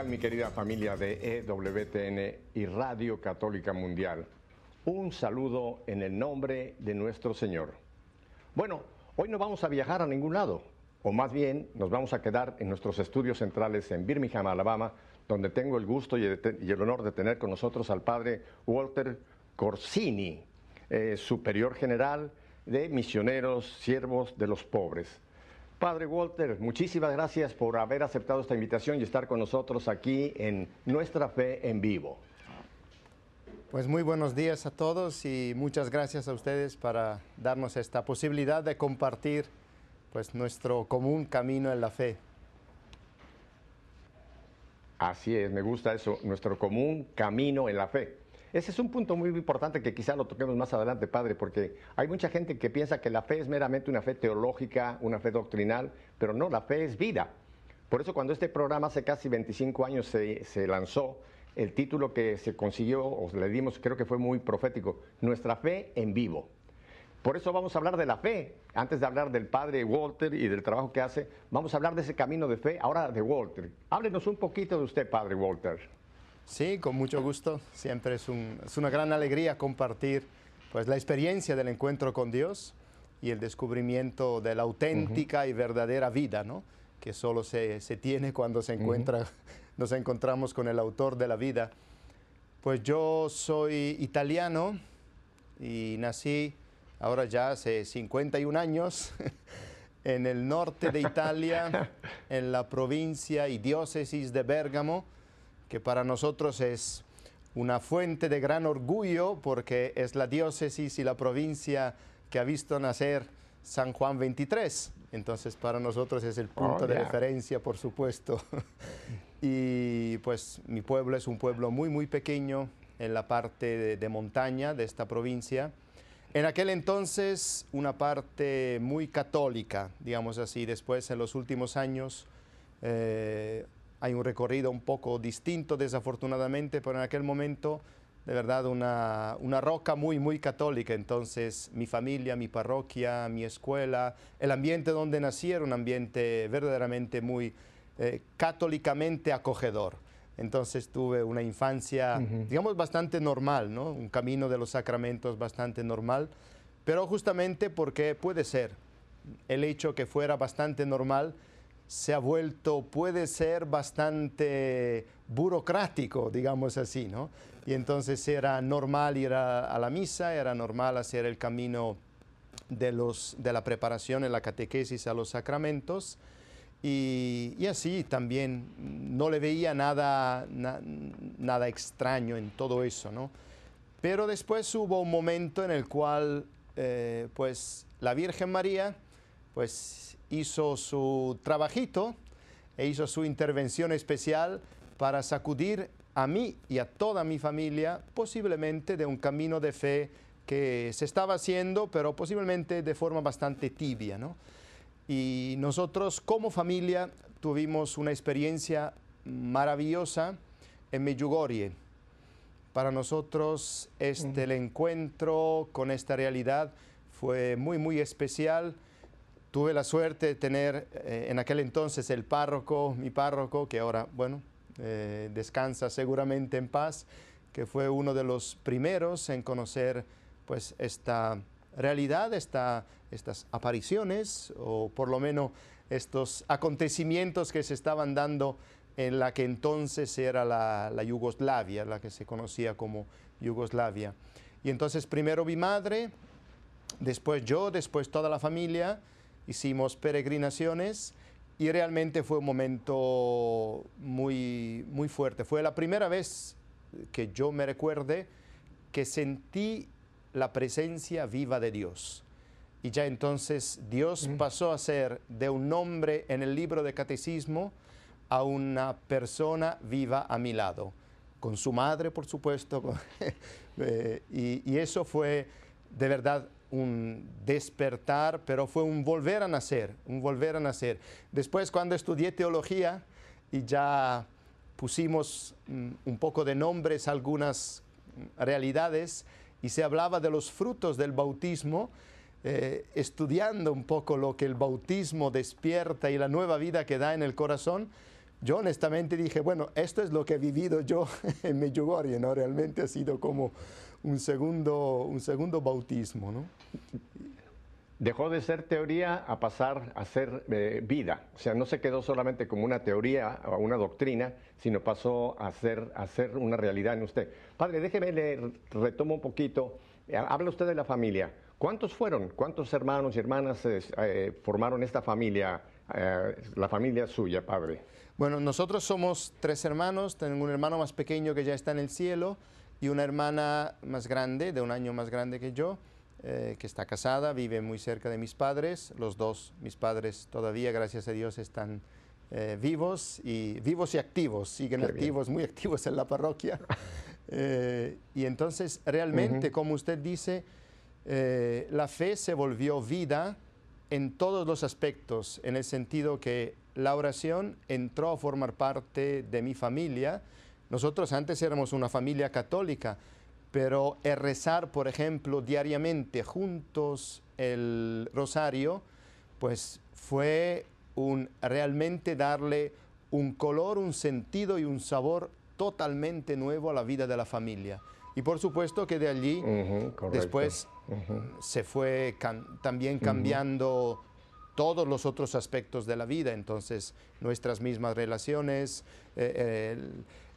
¿Qué tal mi querida familia de EWTN y Radio Católica Mundial? Un saludo en el nombre de nuestro Señor. Bueno, hoy no vamos a viajar a ningún lado, o más bien nos vamos a quedar en nuestros estudios centrales en Birmingham, Alabama, donde tengo el gusto y el honor de tener con nosotros al padre Walter Corsini, eh, superior general de misioneros, siervos de los pobres. Padre Walter, muchísimas gracias por haber aceptado esta invitación y estar con nosotros aquí en Nuestra Fe en Vivo. Pues muy buenos días a todos y muchas gracias a ustedes para darnos esta posibilidad de compartir pues nuestro común camino en la fe. Así es, me gusta eso, nuestro común camino en la fe. Ese es un punto muy importante que quizá lo toquemos más adelante, padre, porque hay mucha gente que piensa que la fe es meramente una fe teológica, una fe doctrinal, pero no, la fe es vida. Por eso cuando este programa hace casi 25 años se, se lanzó, el título que se consiguió, o le dimos, creo que fue muy profético, Nuestra fe en vivo. Por eso vamos a hablar de la fe. Antes de hablar del padre Walter y del trabajo que hace, vamos a hablar de ese camino de fe. Ahora de Walter. Háblenos un poquito de usted, padre Walter. Sí, con mucho gusto. Siempre es, una gran alegría compartir pues, la experiencia del encuentro con Dios y el descubrimiento de la auténtica y verdadera vida, ¿no? que solo se, tiene cuando se encuentra, nos encontramos con el autor de la vida. Pues yo soy italiano y nací ahora ya hace 51 años en el norte de Italia, en la provincia y diócesis de Bérgamo que para nosotros es una fuente de gran orgullo porque es la diócesis y la provincia que ha visto nacer San Juan 23. Entonces para nosotros es el punto oh, de referencia, por supuesto. y pues mi pueblo es un pueblo muy, muy pequeño en la parte de, montaña de esta provincia. En aquel entonces una parte muy católica, digamos así. Después en los últimos años eh, hay un recorrido un poco distinto desafortunadamente, pero en aquel momento de verdad una, una, roca muy, muy católica. Entonces mi familia, mi parroquia, mi escuela, el ambiente donde nací era un ambiente verdaderamente muy eh, católicamente acogedor. Entonces tuve una infancia, digamos, bastante normal, ¿no? un camino de los sacramentos bastante normal, pero justamente porque puede ser el hecho que fuera bastante normal, se ha vuelto, puede ser bastante burocrático, digamos así, ¿no? Y entonces era normal ir a, la misa, era normal hacer el camino de, los, de la preparación en la catequesis a los sacramentos. Y, así también no le veía nada, nada extraño en todo eso, ¿no? Pero después hubo un momento en el cual, eh, pues, la Virgen María, pues, hizo su trabajito e hizo su intervención especial para sacudir a mí y a toda mi familia posiblemente de un camino de fe que se estaba haciendo, pero posiblemente de forma bastante tibia. Y nosotros como familia tuvimos una experiencia maravillosa en Medjugorje. Para nosotros este, el encuentro con esta realidad fue muy, muy especial Tuve la suerte de tener eh, en aquel entonces el párroco, mi párroco, que ahora, bueno, eh, descansa seguramente en paz, que fue uno de los primeros en conocer pues esta realidad, esta, estas apariciones, o por lo menos estos acontecimientos que se estaban dando en la que entonces era la, la Yugoslavia, la que se conocía como Yugoslavia. Y entonces primero mi madre, después yo, después toda la familia, hicimos peregrinaciones y realmente fue un momento muy, muy fuerte. Fue la primera vez que yo me recuerde que sentí la presencia viva de Dios. Y ya entonces Dios mm. pasó a ser de un nombre en el libro de catecismo a una persona viva a mi lado, con su madre, por supuesto. Eh, y, y eso fue de verdad un despertar, pero fue un volver a nacer, un volver a nacer. Después cuando estudié teología y ya pusimos mm, un poco de nombres a algunas realidades y se hablaba de los frutos del bautismo, eh, estudiando un poco lo que el bautismo despierta y la nueva vida que da en el corazón, yo honestamente dije, bueno, esto es lo que he vivido yo en Medjugorje, ¿no? Realmente ha sido como un segundo, un segundo bautismo, ¿no? Dejó de ser teoría a pasar a ser eh, vida. O sea, no se quedó solamente como una teoría o una doctrina, sino pasó a ser, a ser una realidad en usted. Padre, déjeme le retomo un poquito. Eh, habla usted de la familia. ¿Cuántos fueron? ¿Cuántos hermanos y hermanas eh, formaron esta familia, la familia suya, padre? Bueno, nosotros somos tres hermanos. Tengo un hermano más pequeño que ya está en el cielo y una hermana más grande, de un año más grande que yo. Eh, que está casada, vive muy cerca de mis padres. Los dos, mis padres todavía, gracias a Dios, están eh, vivos y vivos y activos, siguen activos, muy activos en la parroquia. Eh, y entonces, realmente, como usted dice, la fe se volvió vida en todos los aspectos, en el sentido que la oración entró a formar parte de mi familia. Nosotros antes éramos una familia católica, pero el rezar, por ejemplo, diariamente juntos el rosario, pues fue un, realmente darle un color, un sentido y un sabor totalmente nuevo a la vida de la familia. Y por supuesto que de allí después se fue también cambiando todos los otros aspectos de la vida, entonces nuestras mismas relaciones, eh,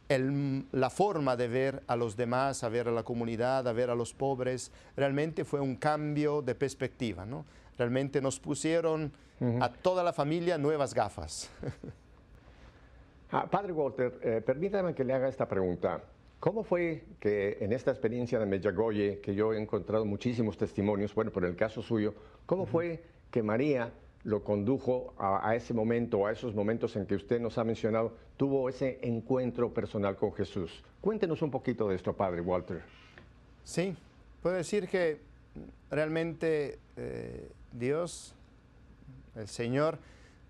la forma de ver a los demás, a ver a la comunidad, a ver a los pobres, realmente fue un cambio de perspectiva. ¿no? Realmente nos pusieron a toda la familia nuevas gafas. Ah, padre Walter, eh, permítame que le haga esta pregunta. ¿Cómo fue que en esta experiencia de Medjugorje, que yo he encontrado muchísimos testimonios, bueno, por el caso suyo, cómo fue que María lo condujo a, ese momento, a esos momentos en que usted nos ha mencionado, tuvo ese encuentro personal con Jesús. Cuéntenos un poquito de esto, Padre Walter. Sí, puedo decir que realmente eh, Dios, el Señor,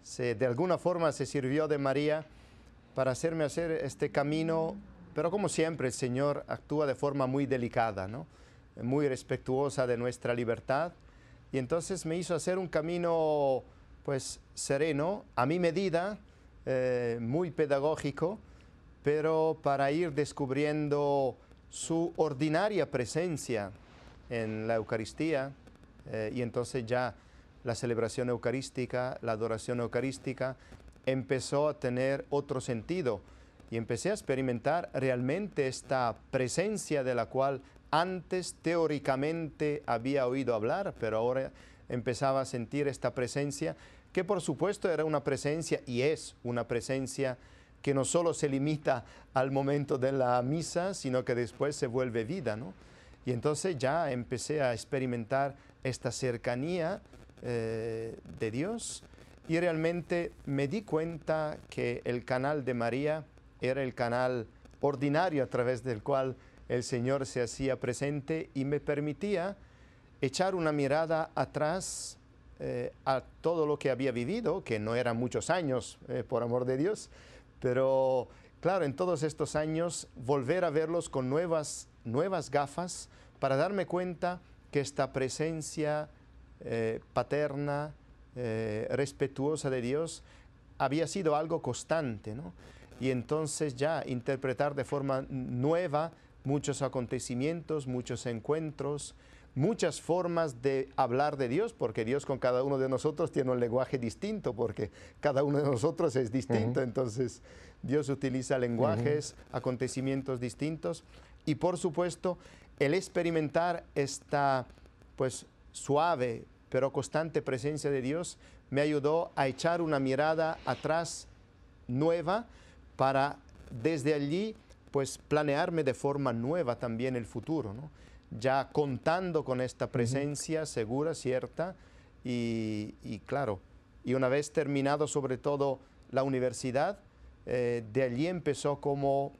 se, de alguna forma se sirvió de María para hacerme hacer este camino, pero como siempre el Señor actúa de forma muy delicada, ¿no? muy respetuosa de nuestra libertad y entonces me hizo hacer un camino pues sereno, a mi medida, eh, muy pedagógico, pero para ir descubriendo su ordinaria presencia en la Eucaristía eh, y entonces ya la celebración eucarística, la adoración eucarística empezó a tener otro sentido. Y empecé a experimentar realmente esta presencia de la cual antes teóricamente había oído hablar, pero ahora empezaba a sentir esta presencia, que por supuesto era una presencia y es una presencia que no solo se limita al momento de la misa, sino que después se vuelve vida, ¿no? Y entonces ya empecé a experimentar esta cercanía eh, de Dios y realmente me di cuenta que el canal de María era el canal ordinario a través del cual el Señor se hacía presente y me permitía echar una mirada atrás eh, a todo lo que había vivido, que no eran muchos años, eh, por amor de Dios, pero claro, en todos estos años volver a verlos con nuevas, nuevas gafas para darme cuenta que esta presencia eh, paterna, respetuosa de Dios, había sido algo constante, ¿no? Y entonces ya interpretar de forma nueva muchos acontecimientos, muchos encuentros, muchas formas de hablar de Dios, porque Dios con cada uno de nosotros tiene un lenguaje distinto, porque cada uno de nosotros es distinto, entonces Dios utiliza lenguajes, acontecimientos distintos, y por supuesto el experimentar esta pues suave pero constante presencia de Dios me ayudó a echar una mirada atrás nueva para desde allí pues planearme de forma nueva también el futuro, ¿no? ya contando con esta presencia segura, cierta, y, claro, y una vez terminado sobre todo la universidad, eh, de allí empezó como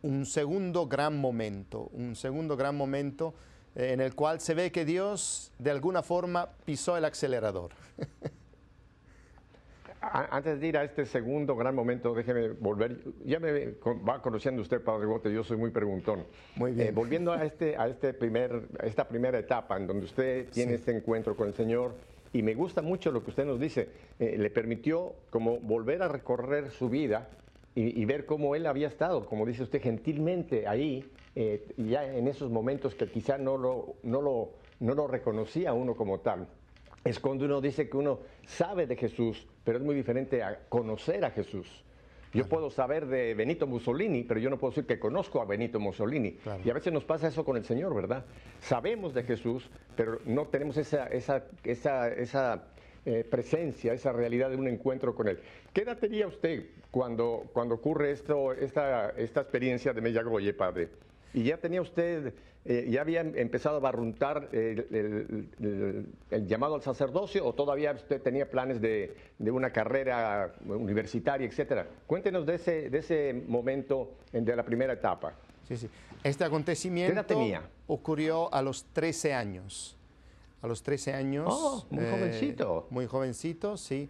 un segundo gran momento, un segundo gran momento eh, en el cual se ve que Dios de alguna forma pisó el acelerador. Antes de ir a este segundo gran momento, déjeme volver. Ya me va conociendo usted, Padre Bote, yo soy muy preguntón. Muy bien. Eh, volviendo a, este, a, este primer, esta primera etapa en donde usted tiene este encuentro con el Señor y me gusta mucho lo que usted nos dice, eh, le permitió como volver a recorrer su vida y, ver cómo él había estado, como dice usted, gentilmente ahí, eh, ya en esos momentos que quizá no lo, no, lo, no lo reconocía uno como tal. Es cuando uno dice que uno sabe de Jesús, pero es muy diferente a conocer a Jesús. Yo puedo saber de Benito Mussolini, pero yo no puedo decir que conozco a Benito Mussolini. Y a veces nos pasa eso con el Señor, ¿verdad? Sabemos de Jesús, pero no tenemos esa, esa, esa, esa eh, presencia, esa realidad de un encuentro con Él. ¿Qué edad tenía usted cuando, cuando ocurre esto, esta, esta experiencia de Mellagoye, padre? ¿Y ya tenía usted, eh, ya había empezado a barruntar el, llamado al sacerdocio o todavía usted tenía planes de, una carrera universitaria, etcétera? Cuéntenos de ese, de ese momento de la primera etapa. Sí, sí. Este acontecimiento ocurrió a los 13 años a los 13 años. Oh, muy eh, jovencito. Muy jovencito, sí,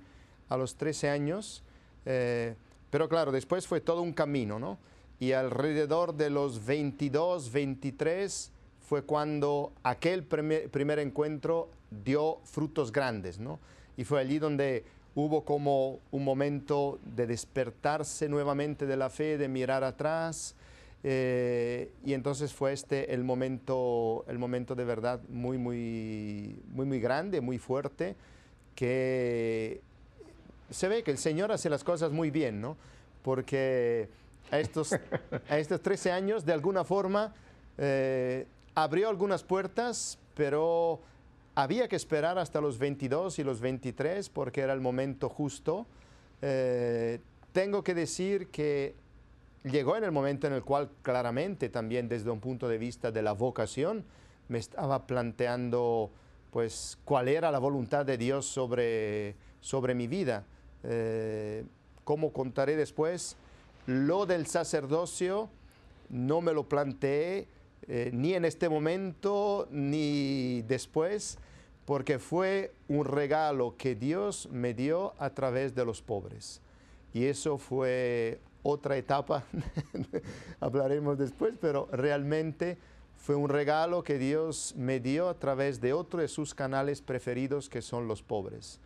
a los 13 años. Eh, pero claro, después fue todo un camino, ¿no? Y alrededor de los 22, 23 fue cuando aquel primer, primer encuentro dio frutos grandes, ¿no? Y fue allí donde hubo como un momento de despertarse nuevamente de la fe, de mirar atrás, eh, y entonces fue este el momento, el momento de verdad muy, muy, muy, muy grande, muy fuerte, que se ve que el Señor hace las cosas muy bien, ¿no? Porque a estos, a estos 13 años, de alguna forma, eh, abrió algunas puertas, pero había que esperar hasta los 22 y los 23 porque era el momento justo. Eh, tengo que decir que llegó en el momento en el cual claramente también desde un punto de vista de la vocación me estaba planteando pues cuál era la voluntad de Dios sobre, sobre mi vida. Eh, como contaré después, lo del sacerdocio no me lo planteé eh, ni en este momento ni después, porque fue un regalo que Dios me dio a través de los pobres. Y eso fue otra etapa, hablaremos después, pero realmente fue un regalo que Dios me dio a través de otro de sus canales preferidos que son los pobres.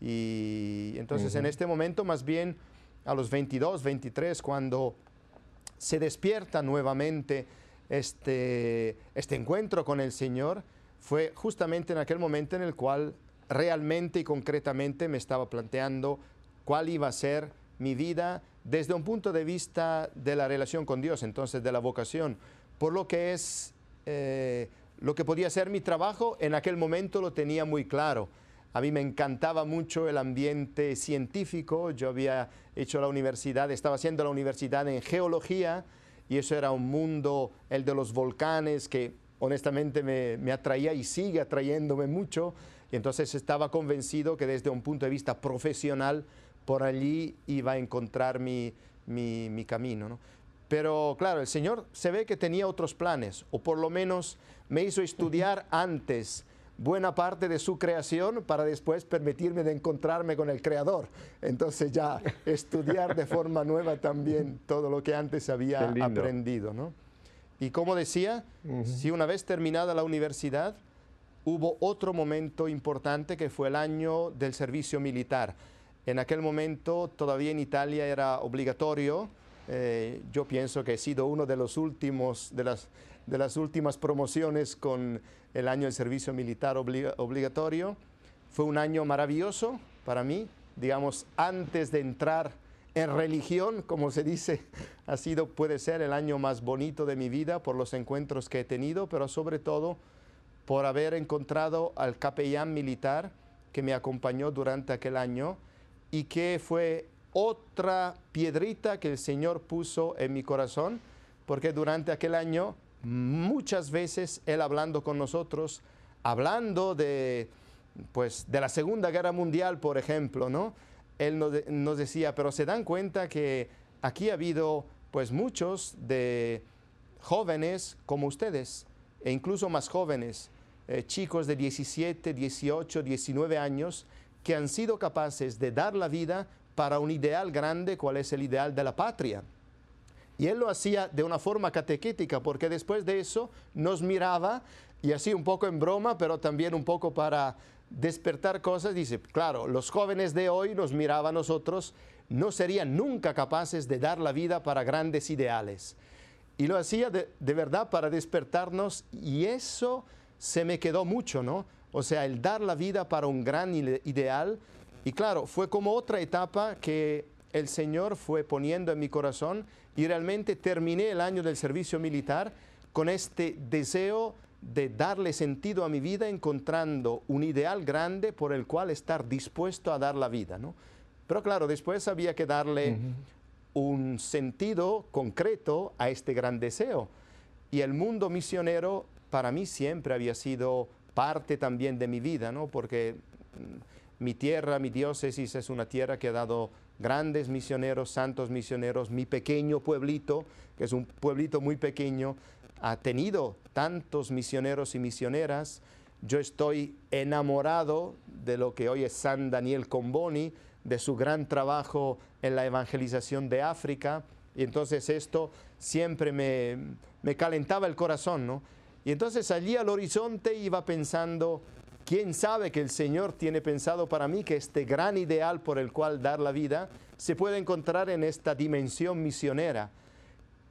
Y entonces en este momento, más bien a los 22, 23, cuando se despierta nuevamente este, este encuentro con el Señor, fue justamente en aquel momento en el cual realmente y concretamente me estaba planteando cuál iba a ser mi vida desde un punto de vista de la relación con Dios, entonces de la vocación, por lo que es eh, lo que podía ser mi trabajo, en aquel momento lo tenía muy claro. A mí me encantaba mucho el ambiente científico, yo había hecho la universidad, estaba haciendo la universidad en geología y eso era un mundo, el de los volcanes, que honestamente me, atraía y sigue atrayéndome mucho. Y entonces estaba convencido que desde un punto de vista profesional por allí iba a encontrar mi, mi, camino. ¿no? Pero claro, el Señor se ve que tenía otros planes, o por lo menos me hizo estudiar antes buena parte de su creación para después permitirme de encontrarme con el Creador. Entonces ya estudiar de forma nueva también todo lo que antes había aprendido. ¿no? Y como decía, si una vez terminada la universidad, hubo otro momento importante que fue el año del servicio militar. En aquel momento todavía en Italia era obligatorio. Eh, yo pienso que he sido uno de los últimos, de las, de las últimas promociones con el año del servicio militar obligatorio. Fue un año maravilloso para mí, digamos, antes de entrar en religión, como se dice, ha sido, puede ser el año más bonito de mi vida por los encuentros que he tenido, pero sobre todo por haber encontrado al capellán militar que me acompañó durante aquel año y que fue otra piedrita que el Señor puso en mi corazón, porque durante aquel año muchas veces Él hablando con nosotros, hablando de, pues, de la Segunda Guerra Mundial, por ejemplo, ¿no? Él nos, decía, pero se dan cuenta que aquí ha habido pues muchos de jóvenes como ustedes, e incluso más jóvenes, eh, chicos de 17, 18, 19 años, que han sido capaces de dar la vida para un ideal grande, cuál es el ideal de la patria. Y él lo hacía de una forma catequética, porque después de eso nos miraba y así un poco en broma, pero también un poco para despertar cosas, dice, claro, los jóvenes de hoy nos miraban a nosotros, no serían nunca capaces de dar la vida para grandes ideales. Y lo hacía de, de verdad para despertarnos y eso se me quedó mucho, ¿no? O sea, el dar la vida para un gran ideal. Y claro, fue como otra etapa que el Señor fue poniendo en mi corazón y realmente terminé el año del servicio militar con este deseo de darle sentido a mi vida encontrando un ideal grande por el cual estar dispuesto a dar la vida, ¿no? Pero claro, después había que darle un sentido concreto a este gran deseo. Y el mundo misionero para mí siempre había sido parte también de mi vida, ¿no? Porque mm, mi tierra, mi diócesis es una tierra que ha dado grandes misioneros, santos misioneros, mi pequeño pueblito, que es un pueblito muy pequeño, ha tenido tantos misioneros y misioneras. Yo estoy enamorado de lo que hoy es San Daniel Comboni, de su gran trabajo en la evangelización de África. Y entonces esto siempre me, me calentaba el corazón, ¿no? Y entonces allí al horizonte iba pensando, ¿quién sabe que el Señor tiene pensado para mí que este gran ideal por el cual dar la vida se puede encontrar en esta dimensión misionera?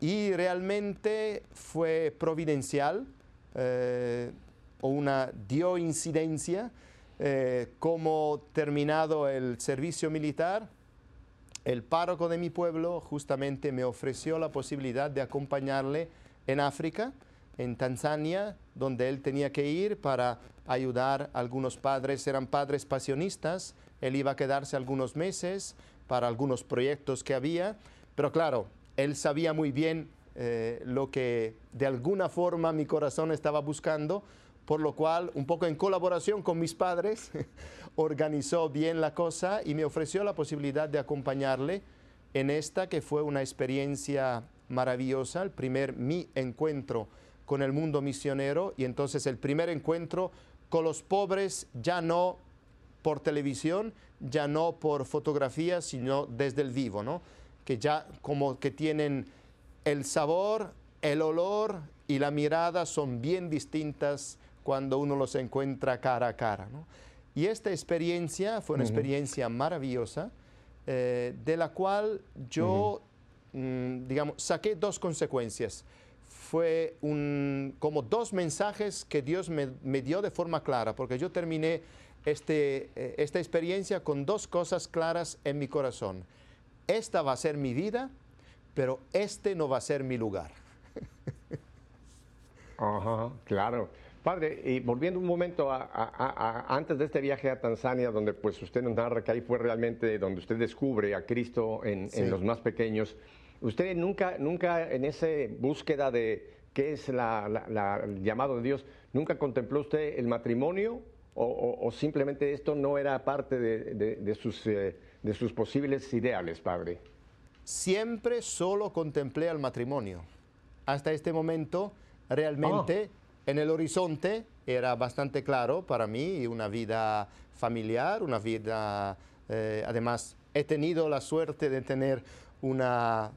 Y realmente fue providencial eh, o una dio incidencia eh, como terminado el servicio militar, el párroco de mi pueblo justamente me ofreció la posibilidad de acompañarle en África, en Tanzania, donde él tenía que ir para ayudar. A algunos padres, eran padres pasionistas, él iba a quedarse algunos meses para algunos proyectos que había, pero claro, él sabía muy bien eh, lo que de alguna forma mi corazón estaba buscando, por lo cual, un poco en colaboración con mis padres, organizó bien la cosa y me ofreció la posibilidad de acompañarle en esta que fue una experiencia maravillosa, el primer mi encuentro con el mundo misionero y entonces el primer encuentro con los pobres ya no por televisión, ya no por fotografía, sino desde el vivo, ¿no? que ya como que tienen el sabor, el olor y la mirada son bien distintas cuando uno los encuentra cara a cara. Y esta experiencia fue una experiencia maravillosa, eh, de la cual yo, mm, digamos, saqué dos consecuencias. Fue un, como dos mensajes que Dios me, me dio de forma clara, porque yo terminé este, eh, esta experiencia con dos cosas claras en mi corazón esta va a ser mi vida, pero este no va a ser mi lugar. Ajá, claro. Padre, y volviendo un momento a, antes de este viaje a Tanzania, donde pues usted nos narra que ahí fue realmente donde usted descubre a Cristo en, los más pequeños, usted nunca, nunca en esa búsqueda de qué es la, el llamado de Dios, ¿nunca contempló usted el matrimonio o, simplemente esto no era parte de, sus... Eh, de sus posibles ideales, padre? Siempre solo contemplé al matrimonio. Hasta este momento, realmente, ah. en el horizonte era bastante claro para mí una vida familiar, una vida, eh, además, he tenido la suerte de tener una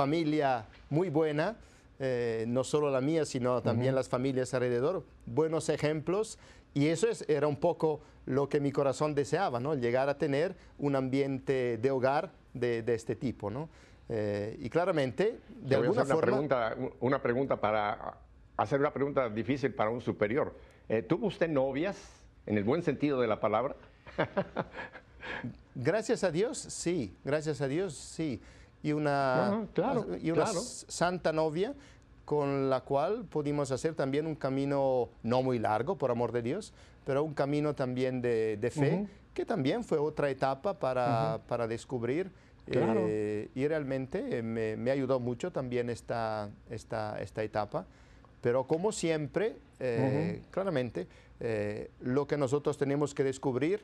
familia muy buena, eh, no solo la mía, sino también las familias alrededor, buenos ejemplos, y eso es, era un poco lo que mi corazón deseaba, ¿no? Llegar a tener un ambiente de hogar de, este tipo, ¿no? Eh, y claramente, de alguna forma... Una pregunta, una pregunta para hacer una pregunta difícil para un superior. Eh, ¿Tuvo usted novias, en el buen sentido de la palabra? gracias a Dios, sí. Gracias a Dios, sí. Y una, claro, y una santa novia con la cual pudimos hacer también un camino no muy largo, por amor de Dios, pero un camino también de, fe, que también fue otra etapa para, para descubrir. Eh, y realmente me, ayudó mucho también esta, esta, esta etapa. Pero como siempre, eh, claramente, eh, lo que nosotros tenemos que descubrir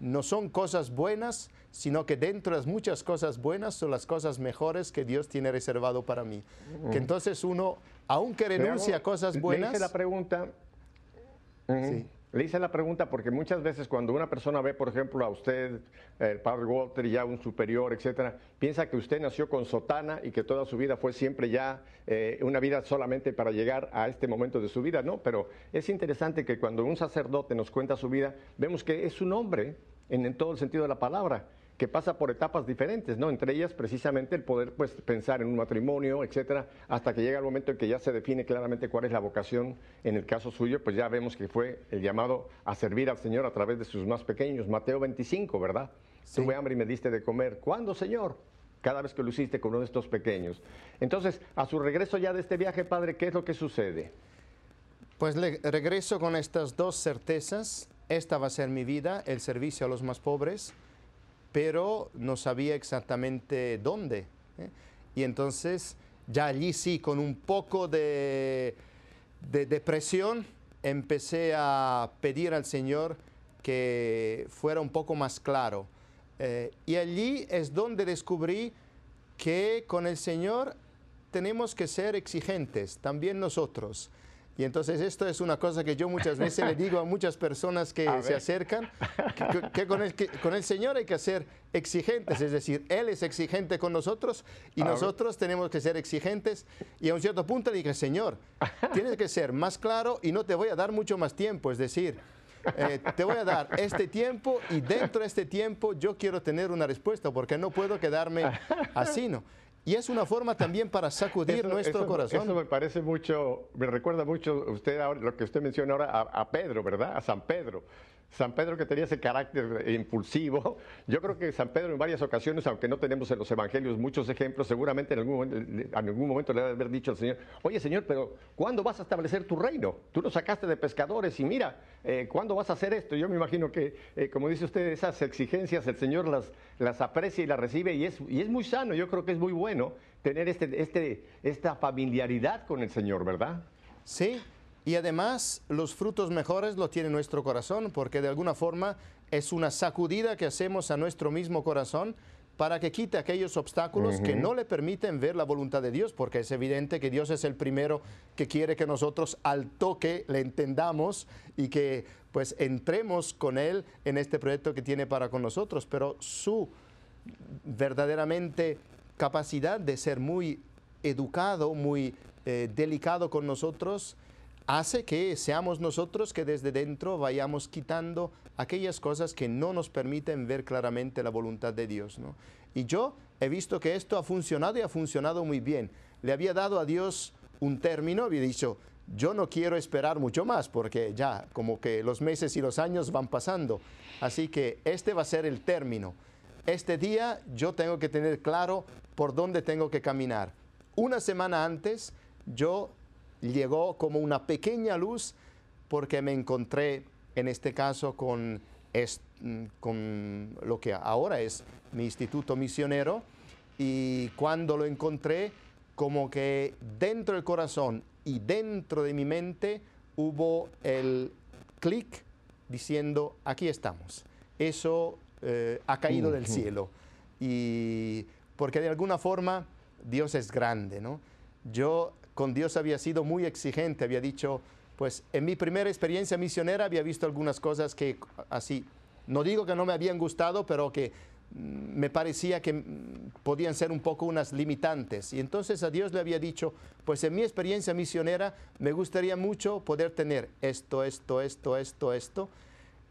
no son cosas buenas, sino que dentro de las muchas cosas buenas son las cosas mejores que Dios tiene reservado para mí. Que entonces uno, aunque renuncia a cosas buenas... la pregunta, Le hice la pregunta porque muchas veces cuando una persona ve, por ejemplo, a usted, el padre Walter, ya un superior, etcétera, piensa que usted nació con sotana y que toda su vida fue siempre ya eh, una vida solamente para llegar a este momento de su vida, ¿no? Pero es interesante que cuando un sacerdote nos cuenta su vida, vemos que es un hombre en todo el sentido de la palabra que pasa por etapas diferentes, ¿no? Entre ellas precisamente el poder pues pensar en un matrimonio, etcétera, hasta que llega el momento en que ya se define claramente cuál es la vocación. En el caso suyo, pues ya vemos que fue el llamado a servir al Señor a través de sus más pequeños. Mateo 25, ¿verdad? Tuve hambre y me diste de comer. ¿Cuándo, Señor? Cada vez que lo hiciste con uno de estos pequeños. Entonces, a su regreso ya de este viaje, Padre, ¿qué es lo que sucede? Pues le regreso con estas dos certezas. Esta va a ser mi vida, el servicio a los más pobres pero no sabía exactamente dónde. ¿eh? Y entonces, ya allí sí, con un poco de, depresión, empecé a pedir al Señor que fuera un poco más claro. Eh, y allí es donde descubrí que con el Señor tenemos que ser exigentes, también nosotros. Y entonces esto es una cosa que yo muchas veces le digo a muchas personas que se acercan, que, con el, con, el, Señor hay que ser exigentes, es decir, Él es exigente con nosotros y nosotros tenemos que ser exigentes. Y a un cierto punto le dije, Señor, tienes que ser más claro y no te voy a dar mucho más tiempo, es decir, eh, te voy a dar este tiempo y dentro de este tiempo yo quiero tener una respuesta porque no puedo quedarme así, ¿no? Y es una forma también para sacudir nuestro corazón. Eso me parece mucho, me recuerda mucho usted lo que usted menciona ahora a, a Pedro, ¿verdad? A San Pedro. San Pedro que tenía ese carácter impulsivo. Yo creo que San Pedro en varias ocasiones, aunque no tenemos en los evangelios muchos ejemplos, seguramente en algún momento, en algún momento le haber dicho al Señor, oye Señor, pero ¿cuándo vas a establecer tu reino? Tú lo sacaste de pescadores y mira, eh, ¿cuándo vas a hacer esto? Yo me imagino que, eh, como dice usted, esas exigencias el Señor las, las aprecia y las recibe y es, y es muy sano, yo creo que es muy bueno tener este, este, esta familiaridad con el Señor, ¿verdad? Sí, y además los frutos mejores lo tiene nuestro corazón porque de alguna forma es una sacudida que hacemos a nuestro mismo corazón para que quite aquellos obstáculos que no le permiten ver la voluntad de Dios, porque es evidente que Dios es el primero que quiere que nosotros al toque le entendamos y que pues entremos con Él en este proyecto que tiene para con nosotros, pero su verdaderamente capacidad de ser muy educado, muy eh, delicado con nosotros, hace que seamos nosotros que desde dentro vayamos quitando aquellas cosas que no nos permiten ver claramente la voluntad de Dios. Y yo he visto que esto ha funcionado y ha funcionado muy bien. Le había dado a Dios un término, había dicho, yo no quiero esperar mucho más porque ya como que los meses y los años van pasando. Así que este va a ser el término. Este día yo tengo que tener claro por dónde tengo que caminar. Una semana antes yo llegó como una pequeña luz porque me encontré en este caso con, con lo que ahora es mi instituto misionero y cuando lo encontré como que dentro del corazón y dentro de mi mente hubo el clic diciendo aquí estamos. Eso eh, ha caído del cielo y porque de alguna forma Dios es grande, ¿no? Yo con Dios había sido muy exigente, había dicho, pues en mi primera experiencia misionera había visto algunas cosas que así, no digo que no me habían gustado, pero que mm, me parecía que mm, podían ser un poco unas limitantes. Y entonces a Dios le había dicho, pues en mi experiencia misionera me gustaría mucho poder tener esto, esto, esto, esto, esto.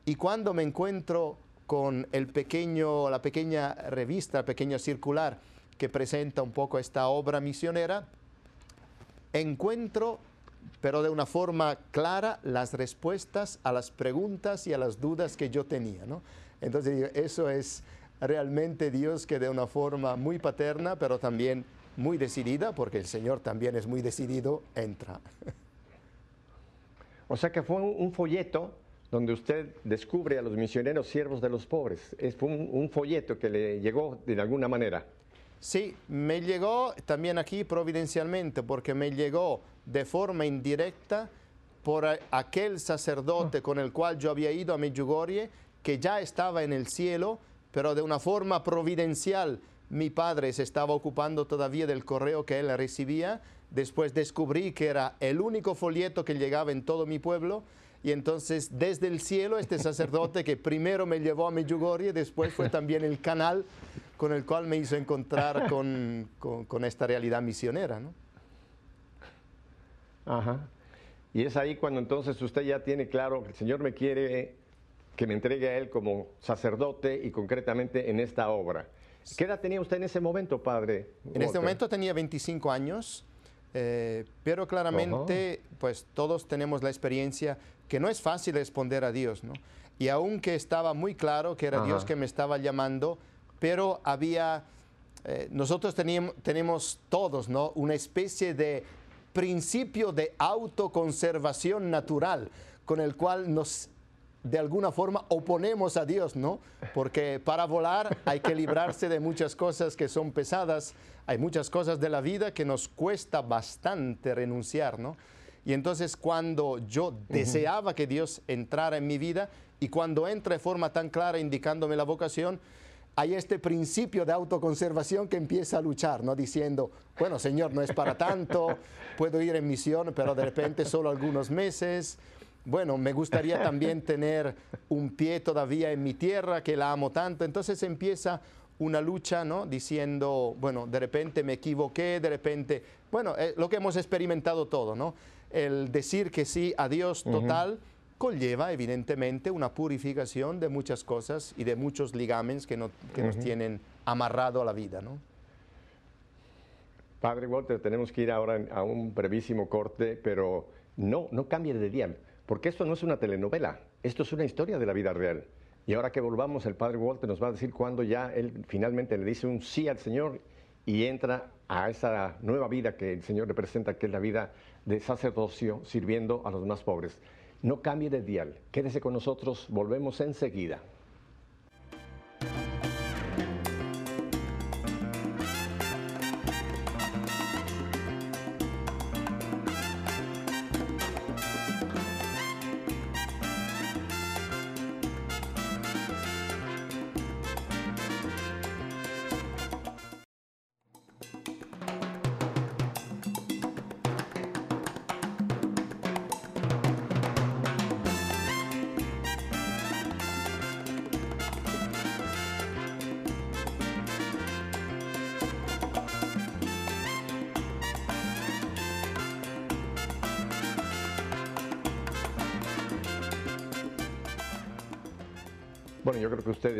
Y cuando me encuentro con el pequeño, la pequeña revista, la pequeña circular que presenta un poco esta obra misionera, encuentro, pero de una forma clara, las respuestas a las preguntas y a las dudas que yo tenía. Entonces, eso es realmente Dios que de una forma muy paterna, pero también muy decidida, porque el Señor también es muy decidido, entra. O sea que fue un, folleto donde usted descubre a los misioneros siervos de los pobres. Es, un folleto que le llegó de alguna manera. Sí, me llegó también aquí providencialmente, porque me llegó de forma indirecta por aquel sacerdote con el cual yo había ido a Medjugorje, que ya estaba en el cielo, pero de una forma providencial. Mi padre se estaba ocupando todavía del correo que él recibía. Después descubrí que era el único folleto que llegaba en todo mi pueblo Y entonces desde el cielo este sacerdote que primero me llevó a Medjugorje, después fue también el canal con el cual me hizo encontrar con, con, esta realidad misionera. ¿no? Ajá. Y es ahí cuando entonces usted ya tiene claro que el Señor me quiere que me entregue a Él como sacerdote y concretamente en esta obra. ¿Qué edad tenía usted en ese momento, padre? En este momento tenía 25 años, eh, pero claramente, pues todos tenemos la experiencia que no es fácil responder a Dios, ¿no? Y aunque estaba muy claro que era Dios que me estaba llamando, pero había, eh, nosotros teníamos, tenemos todos, ¿no? Una especie de principio de autoconservación natural con el cual nos de alguna forma oponemos a Dios, ¿no? Porque para volar hay que librarse de muchas cosas que son pesadas, hay muchas cosas de la vida que nos cuesta bastante renunciar, ¿no? Y entonces cuando yo deseaba que Dios entrara en mi vida y cuando entra de forma tan clara indicándome la vocación, hay este principio de autoconservación que empieza a luchar, ¿no? Diciendo, bueno, Señor, no es para tanto, puedo ir en misión, pero de repente solo algunos meses, bueno, me gustaría también tener un pie todavía en mi tierra, que la amo tanto. Entonces empieza una lucha, ¿no? Diciendo, bueno, de repente me equivoqué, de repente, bueno, eh, lo que hemos experimentado todo, ¿no? El decir que sí a Dios total conlleva evidentemente una purificación de muchas cosas y de muchos ligamentos que, que nos tienen amarrado a la vida, ¿no? Padre Walter, tenemos que ir ahora a un brevísimo corte, pero no, no cambie de día. Porque esto no es una telenovela, esto es una historia de la vida real. Y ahora que volvamos, el padre Walter nos va a decir cuándo ya él finalmente le dice un sí al Señor y entra a esa nueva vida que el Señor representa, que es la vida de sacerdocio sirviendo a los más pobres. No cambie de dial, quédese con nosotros, volvemos enseguida.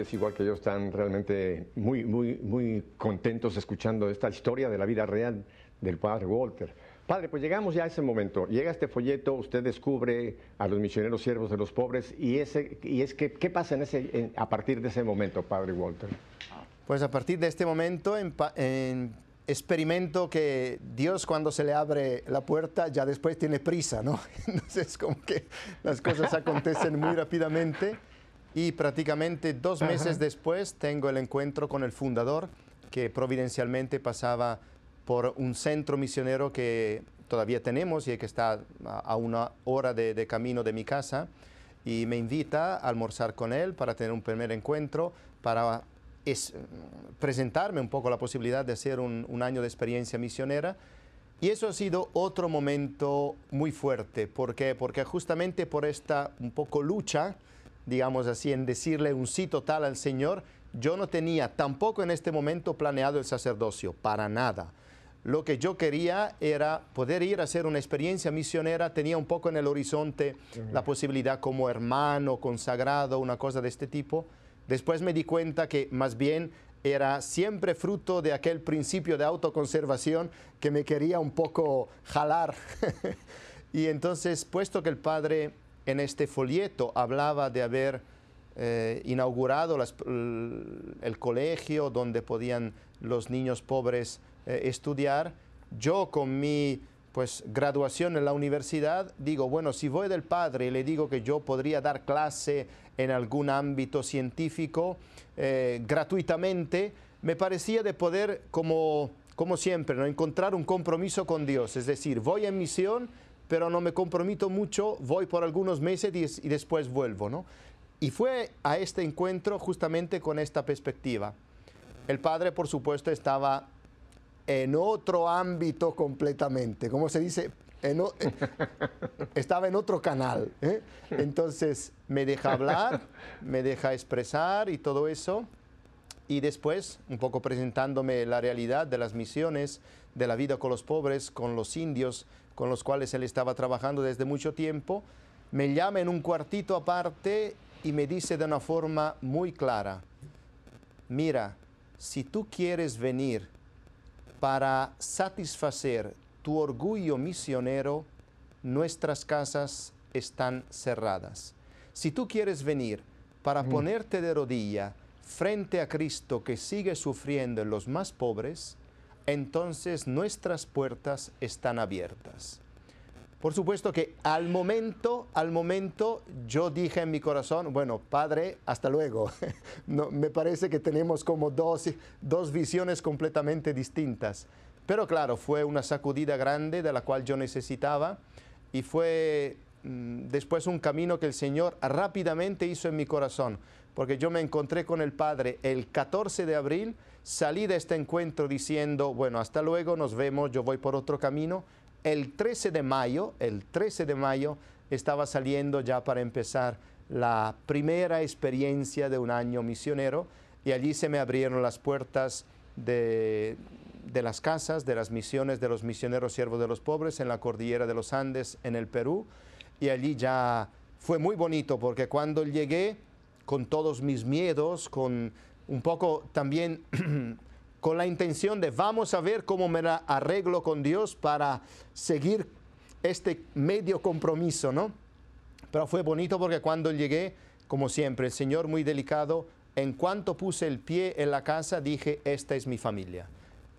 Ustedes, igual que yo, están realmente muy, muy, muy contentos escuchando esta historia de la vida real del padre Walter. Padre, pues llegamos ya a ese momento. Llega este folleto, usted descubre a los misioneros siervos de los pobres y, ese, y es que, ¿qué pasa en ese, a partir de ese momento, padre Walter? Pues a partir de este momento en, experimento que Dios cuando se le abre la puerta ya después tiene prisa, ¿no? Entonces como que las cosas acontecen muy rápidamente. Y prácticamente dos meses después tengo el encuentro con el fundador, que providencialmente pasaba por un centro misionero que todavía tenemos y que está a una hora de, camino de mi casa. Y me invita a almorzar con él para tener un primer encuentro, para presentarme un poco la posibilidad de hacer un, un año de experiencia misionera. Y eso ha sido otro momento muy fuerte. ¿Por qué? Porque justamente por esta un poco lucha, digamos así, en decirle un sí total al Señor, yo no tenía tampoco en este momento planeado el sacerdocio, para nada. Lo que yo quería era poder ir a hacer una experiencia misionera, tenía un poco en el horizonte la posibilidad como hermano, consagrado, una cosa de este tipo. Después me di cuenta que más bien era siempre fruto de aquel principio de autoconservación que me quería un poco jalar. y entonces, puesto que el Padre en este folleto hablaba de haber eh, inaugurado el, colegio donde podían los niños pobres eh, estudiar. Yo con mi pues graduación en la universidad, digo, bueno, si voy del padre y le digo que yo podría dar clase en algún ámbito científico eh, gratuitamente, me parecía de poder, como, como siempre, ¿no? encontrar un compromiso con Dios. Es decir, voy en misión pero no me comprometo mucho, voy por algunos meses y, después vuelvo, ¿no? Y fue a este encuentro justamente con esta perspectiva. El padre, por supuesto, estaba en otro ámbito completamente. Como se dice, estaba en otro canal. ¿eh? Entonces me deja hablar, me deja expresar y todo eso. Y después, un poco presentándome la realidad de las misiones, de la vida con los pobres, con los indios, con los cuales él estaba trabajando desde mucho tiempo, me llama en un cuartito aparte y me dice de una forma muy clara, mira, si tú quieres venir para satisfacer tu orgullo misionero, nuestras casas están cerradas. Si tú quieres venir para mm. ponerte de rodilla frente a Cristo que sigue sufriendo en los más pobres, entonces nuestras puertas están abiertas. Por supuesto que al momento, al momento yo dije en mi corazón, bueno, Padre, hasta luego. no, me parece que tenemos como dos, dos visiones completamente distintas. Pero claro, fue una sacudida grande de la cual yo necesitaba y fue mm, después un camino que el Señor rápidamente hizo en mi corazón, porque yo me encontré con el Padre el 14 de abril, salí de este encuentro diciendo, bueno, hasta luego, nos vemos, yo voy por otro camino, el 13 de mayo, el 13 de mayo, estaba saliendo ya para empezar la primera experiencia de un año misionero y allí se me abrieron las puertas de, de las casas, de las misiones de los misioneros siervos de los pobres en la cordillera de los Andes, en el Perú. Y allí ya fue muy bonito porque cuando llegué, con todos mis miedos, con un poco también con la intención de vamos a ver cómo me arreglo con Dios para seguir este medio compromiso, ¿no? Pero fue bonito porque cuando llegué, como siempre, el Señor muy delicado, en cuanto puse el pie en la casa, dije, esta es mi familia.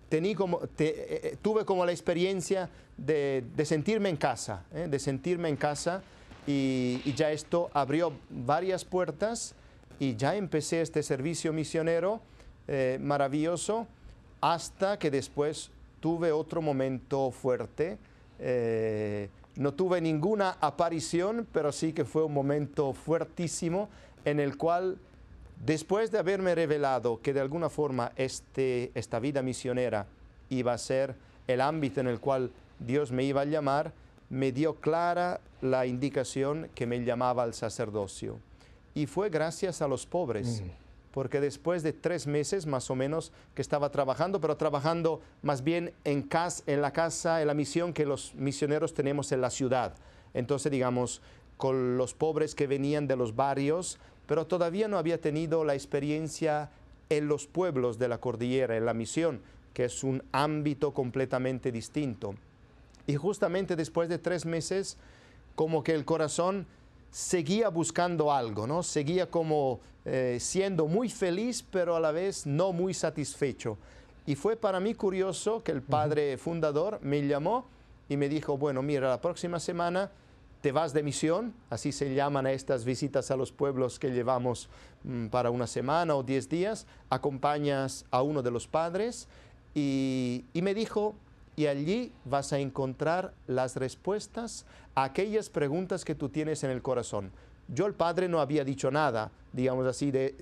Tení como, eh, eh, tuve como la experiencia de, sentirme en casa, ¿eh? de sentirme en casa y, ya esto abrió varias puertas y ya empecé este servicio misionero maravilloso hasta que después tuve otro momento fuerte. Eh, no tuve ninguna aparición, pero sí que fue un momento fuertísimo en el cual, después de haberme revelado que de alguna forma este, esta vida misionera iba a ser el ámbito en el cual Dios me iba a llamar, me dio clara la indicación que me llamaba al sacerdocio. Y fue gracias a los pobres. Mm porque después de tres meses más o menos que estaba trabajando, pero trabajando más bien en, casa, en la casa, en la misión que los misioneros tenemos en la ciudad. Entonces, digamos, con los pobres que venían de los barrios, pero todavía no había tenido la experiencia en los pueblos de la cordillera, en la misión, que es un ámbito completamente distinto. Y justamente después de tres meses, como que el corazón seguía buscando algo, ¿no? Seguía como eh, siendo muy feliz, pero a la vez no muy satisfecho. Y fue para mí curioso que el padre fundador me llamó y me dijo, bueno, mira, la próxima semana te vas de misión, así se llaman a estas visitas a los pueblos que llevamos mm, para una semana o diez días, acompañas a uno de los padres y, y me dijo, y allí vas a encontrar las respuestas aquellas preguntas que tú tienes en el corazón. Yo el Padre no había dicho nada, digamos así, de,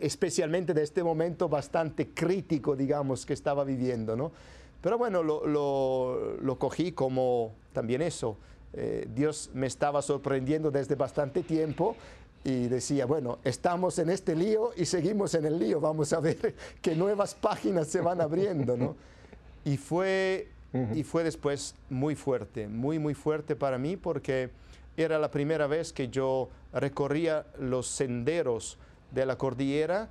especialmente de este momento bastante crítico, digamos, que estaba viviendo, ¿no? Pero bueno, lo, lo, cogí como también eso. Eh, Dios me estaba sorprendiendo desde bastante tiempo y decía, bueno, estamos en este lío y seguimos en el lío, vamos a ver qué nuevas páginas se van abriendo, ¿no? Y fue, y fue después muy fuerte, muy, muy fuerte para mí porque era la primera vez que yo recorría los senderos de la cordillera.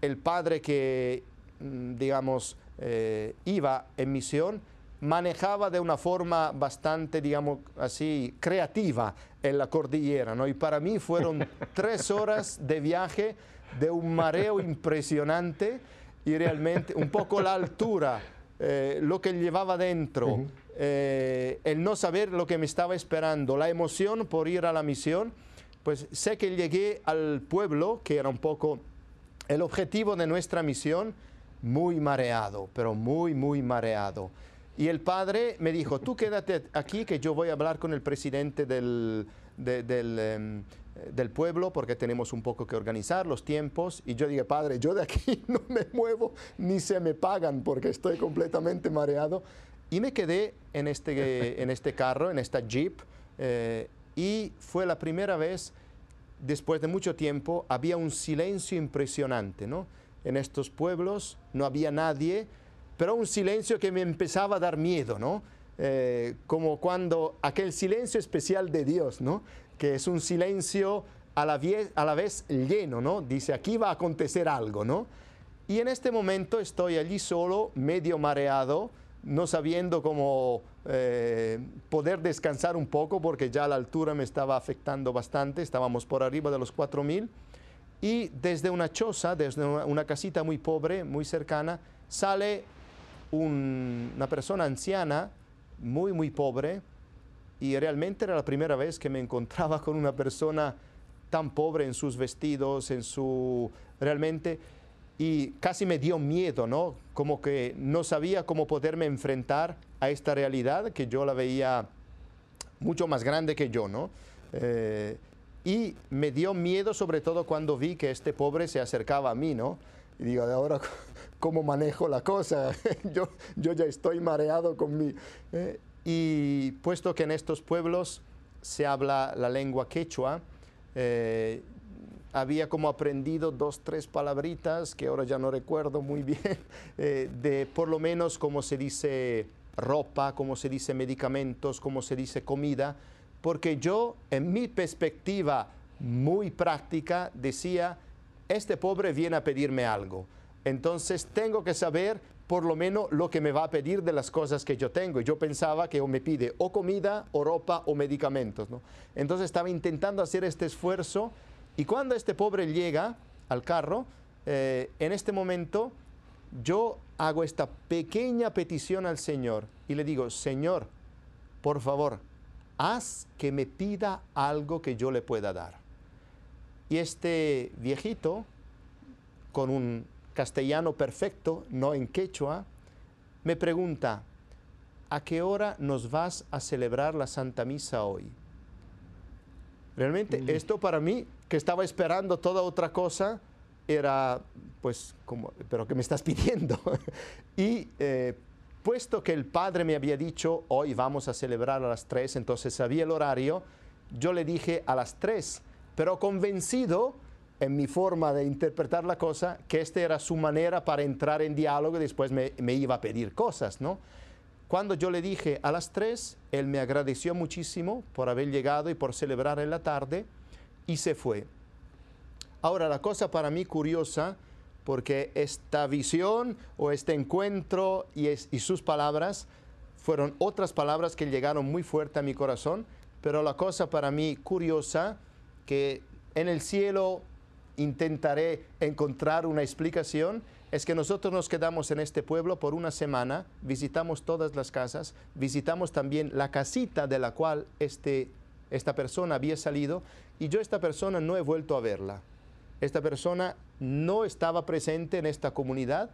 El padre que, mm, digamos, eh, iba en misión, manejaba de una forma bastante, digamos así, creativa en la cordillera, ¿no? Y para mí fueron tres horas de viaje de un mareo impresionante y realmente un poco la altura eh, lo que llevaba dentro, eh, el no saber lo que me estaba esperando, la emoción por ir a la misión, pues sé que llegué al pueblo, que era un poco el objetivo de nuestra misión, muy mareado, pero muy, muy mareado. Y el padre me dijo, tú quédate aquí que yo voy a hablar con el presidente del, del, em, del pueblo porque tenemos un poco que organizar los tiempos. Y yo dije, padre, yo de aquí no me muevo ni se me pagan porque estoy completamente mareado. Y me quedé en este, en este carro, en esta jeep, eh, y fue la primera vez, después de mucho tiempo, había un silencio impresionante, ¿no? En estos pueblos no había nadie, pero un silencio que me empezaba a dar miedo, ¿no? Eh, como cuando aquel silencio especial de Dios, ¿no? Que es un silencio a la, a la vez lleno, ¿no? Dice, aquí va a acontecer algo, ¿no? Y en este momento estoy allí solo, medio mareado, no sabiendo cómo eh, poder descansar un poco porque ya la altura me estaba afectando bastante, estábamos por arriba de los 4.000 y desde una choza, desde una, casita muy pobre, muy cercana, sale una persona anciana, muy, muy pobre, y realmente era la primera vez que me encontraba con una persona tan pobre en sus vestidos, en su... realmente y casi me dio miedo, ¿no? Como que no sabía cómo poderme enfrentar a esta realidad que yo la veía mucho más grande que yo, ¿no? Eh, y me dio miedo sobre todo cuando vi que este pobre se acercaba a mí, ¿no? Y digo, de ahora, ¿cómo manejo la cosa? yo, yo ya estoy mareado con mi... Eh, y puesto que en estos pueblos se habla la lengua quechua, eh, había como aprendido dos, tres palabritas que ahora ya no recuerdo muy bien, eh, de por lo menos cómo se dice ropa, cómo se dice medicamentos, cómo se dice comida, porque yo en mi perspectiva muy práctica decía, este pobre viene a pedirme algo, entonces tengo que saber por lo menos lo que me va a pedir de las cosas que yo tengo. Y yo pensaba que o me pide o comida, o ropa, o medicamentos. ¿no? Entonces estaba intentando hacer este esfuerzo y cuando este pobre llega al carro, eh, en este momento yo hago esta pequeña petición al Señor y le digo, Señor, por favor, haz que me pida algo que yo le pueda dar. Y este viejito, con un castellano perfecto, no en quechua, me pregunta, ¿a qué hora nos vas a celebrar la Santa Misa hoy? Realmente mm. esto para mí que estaba esperando toda otra cosa, era, pues, como, pero ¿qué me estás pidiendo? y eh, puesto que el padre me había dicho, hoy vamos a celebrar a las tres, entonces sabía el horario, yo le dije a las tres, pero convencido en mi forma de interpretar la cosa, que esta era su manera para entrar en diálogo y después me, iba a pedir cosas, ¿no? Cuando yo le dije a las tres, él me agradeció muchísimo por haber llegado y por celebrar en la tarde y se fue. Ahora, la cosa para mí curiosa, porque esta visión o este encuentro y sus palabras fueron otras palabras que llegaron muy fuerte a mi corazón, pero la cosa para mí curiosa, que en el cielo intentaré encontrar una explicación, es que nosotros nos quedamos en este pueblo por una semana, visitamos todas las casas, visitamos también la casita de la cual este esta persona había salido y yo esta persona no he vuelto a verla. Esta persona no estaba presente en esta comunidad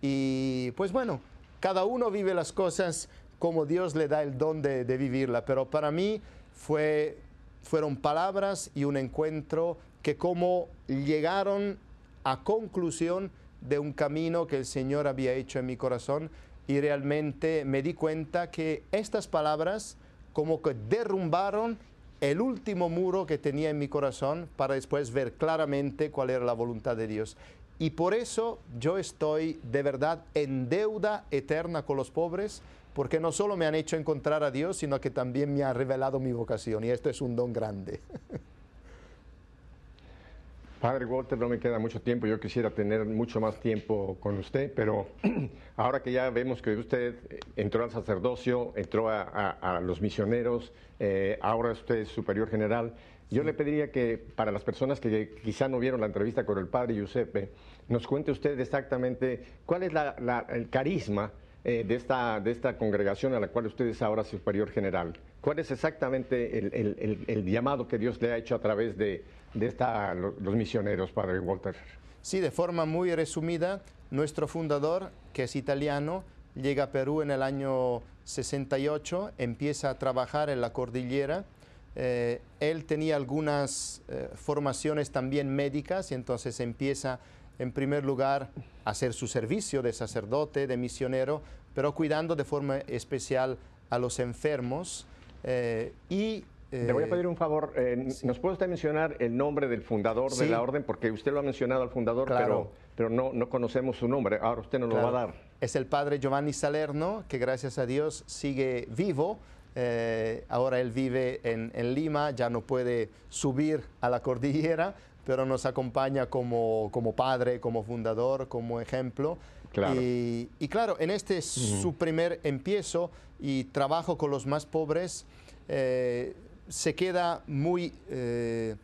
y pues bueno, cada uno vive las cosas como Dios le da el don de, vivirla, pero para mí fue, fueron palabras y un encuentro que como llegaron a conclusión de un camino que el Señor había hecho en mi corazón y realmente me di cuenta que estas palabras como que derrumbaron el último muro que tenía en mi corazón para después ver claramente cuál era la voluntad de Dios. Y por eso yo estoy de verdad en deuda eterna con los pobres, porque no solo me han hecho encontrar a Dios, sino que también me ha revelado mi vocación. Y esto es un don grande. Padre Walter, no me queda mucho tiempo, yo quisiera tener mucho más tiempo con usted, pero ahora que ya vemos que usted entró al sacerdocio, entró a, los misioneros, eh, ahora usted es superior general, yo le pediría que para las personas que quizá no vieron la entrevista con el Padre Giuseppe, nos cuente usted exactamente cuál es el carisma eh, de, esta, de esta congregación a la cual usted es ahora superior general. ¿Cuál es exactamente el llamado que Dios le ha hecho a través de de esta, los misioneros, Padre Walter. Sí, de forma muy resumida, nuestro fundador, que es italiano, llega a Perú en el año 68, empieza a trabajar en la cordillera. Eh, él tenía algunas eh, formaciones también médicas y entonces empieza en primer lugar, hacer su servicio de sacerdote, de misionero, pero cuidando de forma especial a los enfermos. Eh, y le voy a pedir un favor. Eh, ¿Nos puede usted mencionar el nombre del fundador de la orden? Porque usted lo ha mencionado al fundador, pero, pero no, no conocemos su nombre. Ahora usted nos lo va a dar. Es el padre Giovanni Salerno, que gracias a Dios sigue vivo. Eh, ahora él vive en, en, Lima, ya no puede subir a la cordillera, pero nos acompaña como, como padre, como fundador, como ejemplo. Y, claro, en este su primer empiezo y trabajo con los más pobres, eh, se queda muy eh,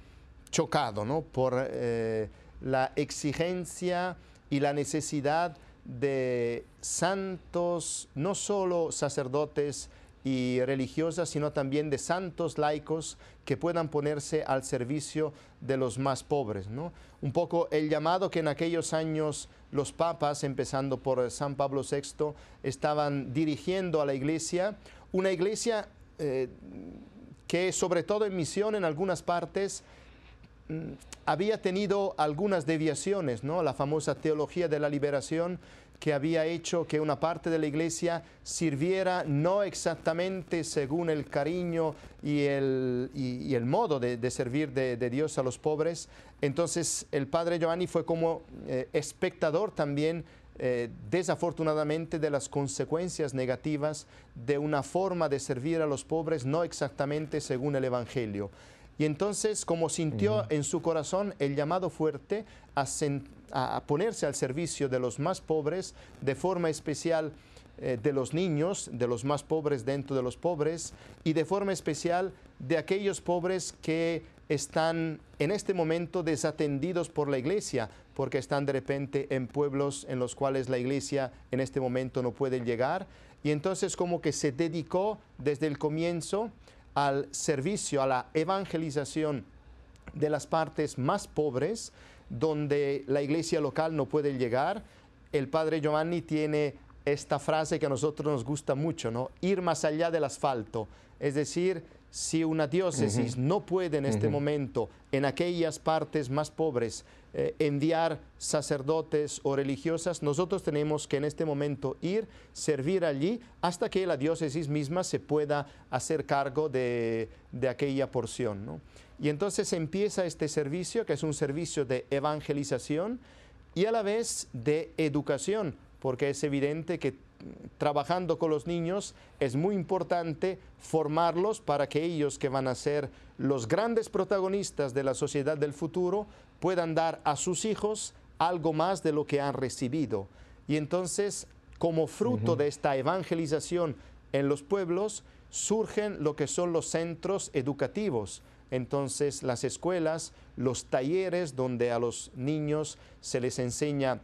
chocado ¿no? por eh, la exigencia y la necesidad de santos, no solo sacerdotes y religiosas, sino también de santos laicos que puedan ponerse al servicio de los más pobres. ¿no? Un poco el llamado que en aquellos años los papas, empezando por San Pablo VI, estaban dirigiendo a la iglesia, una iglesia eh, que sobre todo en misión en algunas partes mm, había tenido algunas deviaciones, ¿no? La famosa teología de la liberación que había hecho que una parte de la iglesia sirviera no exactamente según el cariño y el, y, el modo de, servir de, Dios a los pobres. Entonces el padre Giovanni fue como eh, espectador también eh, desafortunadamente de las consecuencias negativas de una forma de servir a los pobres no exactamente según el Evangelio. Y entonces, como sintió en su corazón el llamado fuerte a, ponerse al servicio de los más pobres, de forma especial eh, de los niños, de los más pobres dentro de los pobres, y de forma especial de aquellos pobres que están en este momento desatendidos por la iglesia, porque están de repente en pueblos en los cuales la iglesia en este momento no puede llegar. Y entonces como que se dedicó desde el comienzo al servicio, a la evangelización de las partes más pobres, donde la iglesia local no puede llegar. El padre Giovanni tiene esta frase que a nosotros nos gusta mucho, ¿no? Ir más allá del asfalto. Es decir, si una diócesis no puede en este momento, en aquellas partes más pobres, eh, enviar sacerdotes o religiosas, nosotros tenemos que en este momento ir, servir allí, hasta que la diócesis misma se pueda hacer cargo de, aquella porción. Y entonces empieza este servicio, que es un servicio de evangelización y a la vez de educación, porque es evidente que trabajando con los niños es muy importante formarlos para que ellos que van a ser los grandes protagonistas de la sociedad del futuro puedan dar a sus hijos algo más de lo que han recibido. Y entonces, como fruto de esta evangelización en los pueblos, surgen lo que son los centros educativos. Entonces, las escuelas, los talleres donde a los niños se les enseña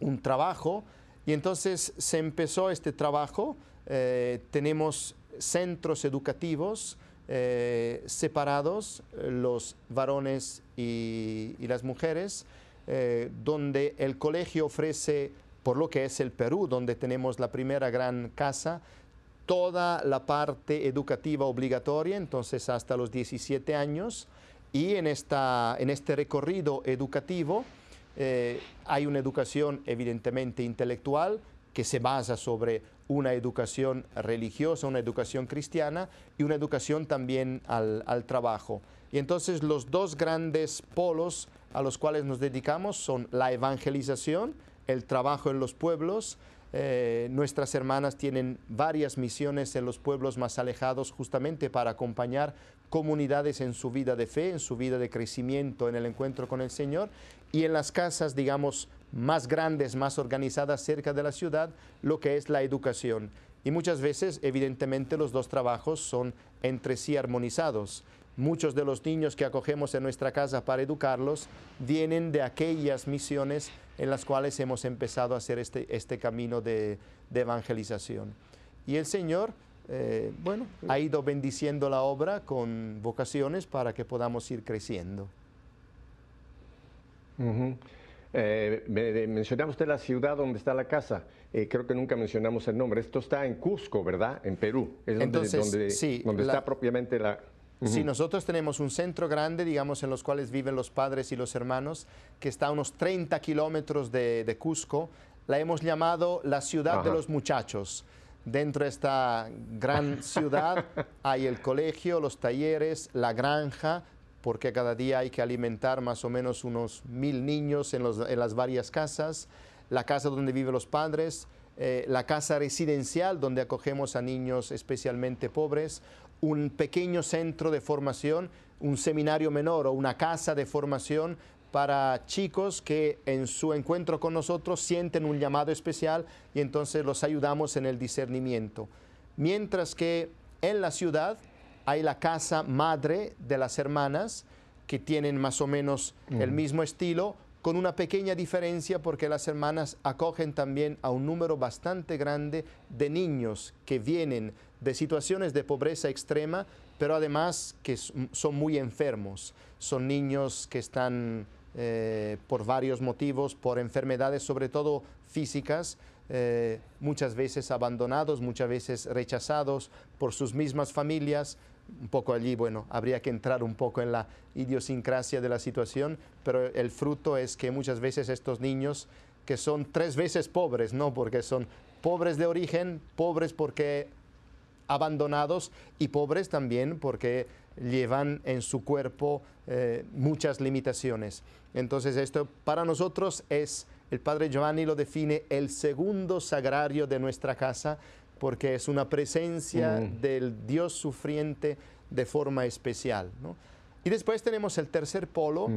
un trabajo, y entonces se empezó este trabajo, eh, tenemos centros educativos eh, separados, los varones y, las mujeres, eh, donde el colegio ofrece, por lo que es el Perú, donde tenemos la primera gran casa, toda la parte educativa obligatoria, entonces hasta los 17 años, y en, esta, en este recorrido educativo, eh, hay una educación evidentemente intelectual que se basa sobre una educación religiosa, una educación cristiana y una educación también al, trabajo. Y entonces los dos grandes polos a los cuales nos dedicamos son la evangelización, el trabajo en los pueblos. Eh, nuestras hermanas tienen varias misiones en los pueblos más alejados justamente para acompañar comunidades en su vida de fe, en su vida de crecimiento, en el encuentro con el Señor, y en las casas, digamos, más grandes, más organizadas cerca de la ciudad, lo que es la educación. Y muchas veces, evidentemente, los dos trabajos son entre sí armonizados. Muchos de los niños que acogemos en nuestra casa para educarlos vienen de aquellas misiones en las cuales hemos empezado a hacer este, este camino de, de evangelización. Y el Señor eh, bueno, ha ido bendiciendo la obra con vocaciones para que podamos ir creciendo. Eh, mencionaba usted la ciudad donde está la casa. Eh, creo que nunca mencionamos el nombre. Esto está en Cusco, ¿verdad? En Perú. Es donde, donde, está propiamente la... Si nosotros tenemos un centro grande, digamos, en los cuales viven los padres y los hermanos, que está a unos 30 kilómetros de, Cusco, la hemos llamado la ciudad de los muchachos. Dentro de esta gran ciudad hay el colegio, los talleres, la granja, porque cada día hay que alimentar más o menos unos mil niños en, las varias casas, la casa donde viven los padres, eh, la casa residencial donde acogemos a niños especialmente pobres, un pequeño centro de formación, un seminario menor o una casa de formación para chicos que en su encuentro con nosotros sienten un llamado especial y entonces los ayudamos en el discernimiento. Mientras que en la ciudad hay la casa madre de las hermanas que tienen más o menos el mismo estilo, con una pequeña diferencia porque las hermanas acogen también a un número bastante grande de niños que vienen de situaciones de pobreza extrema, pero además que son muy enfermos. Son niños que están eh, por varios motivos, por enfermedades sobre todo físicas, eh, muchas veces abandonados, muchas veces rechazados por sus mismas familias. Un poco allí, bueno, habría que entrar un poco en la idiosincrasia de la situación, pero el fruto es que muchas veces estos niños que son tres veces pobres, no porque son pobres de origen, pobres porque abandonados y pobres también porque llevan en su cuerpo eh, muchas limitaciones. Entonces esto para nosotros es, el Padre Giovanni lo define, el segundo sagrario de nuestra casa, porque es una presencia mm. del Dios sufriente de forma especial. Y después tenemos el tercer polo,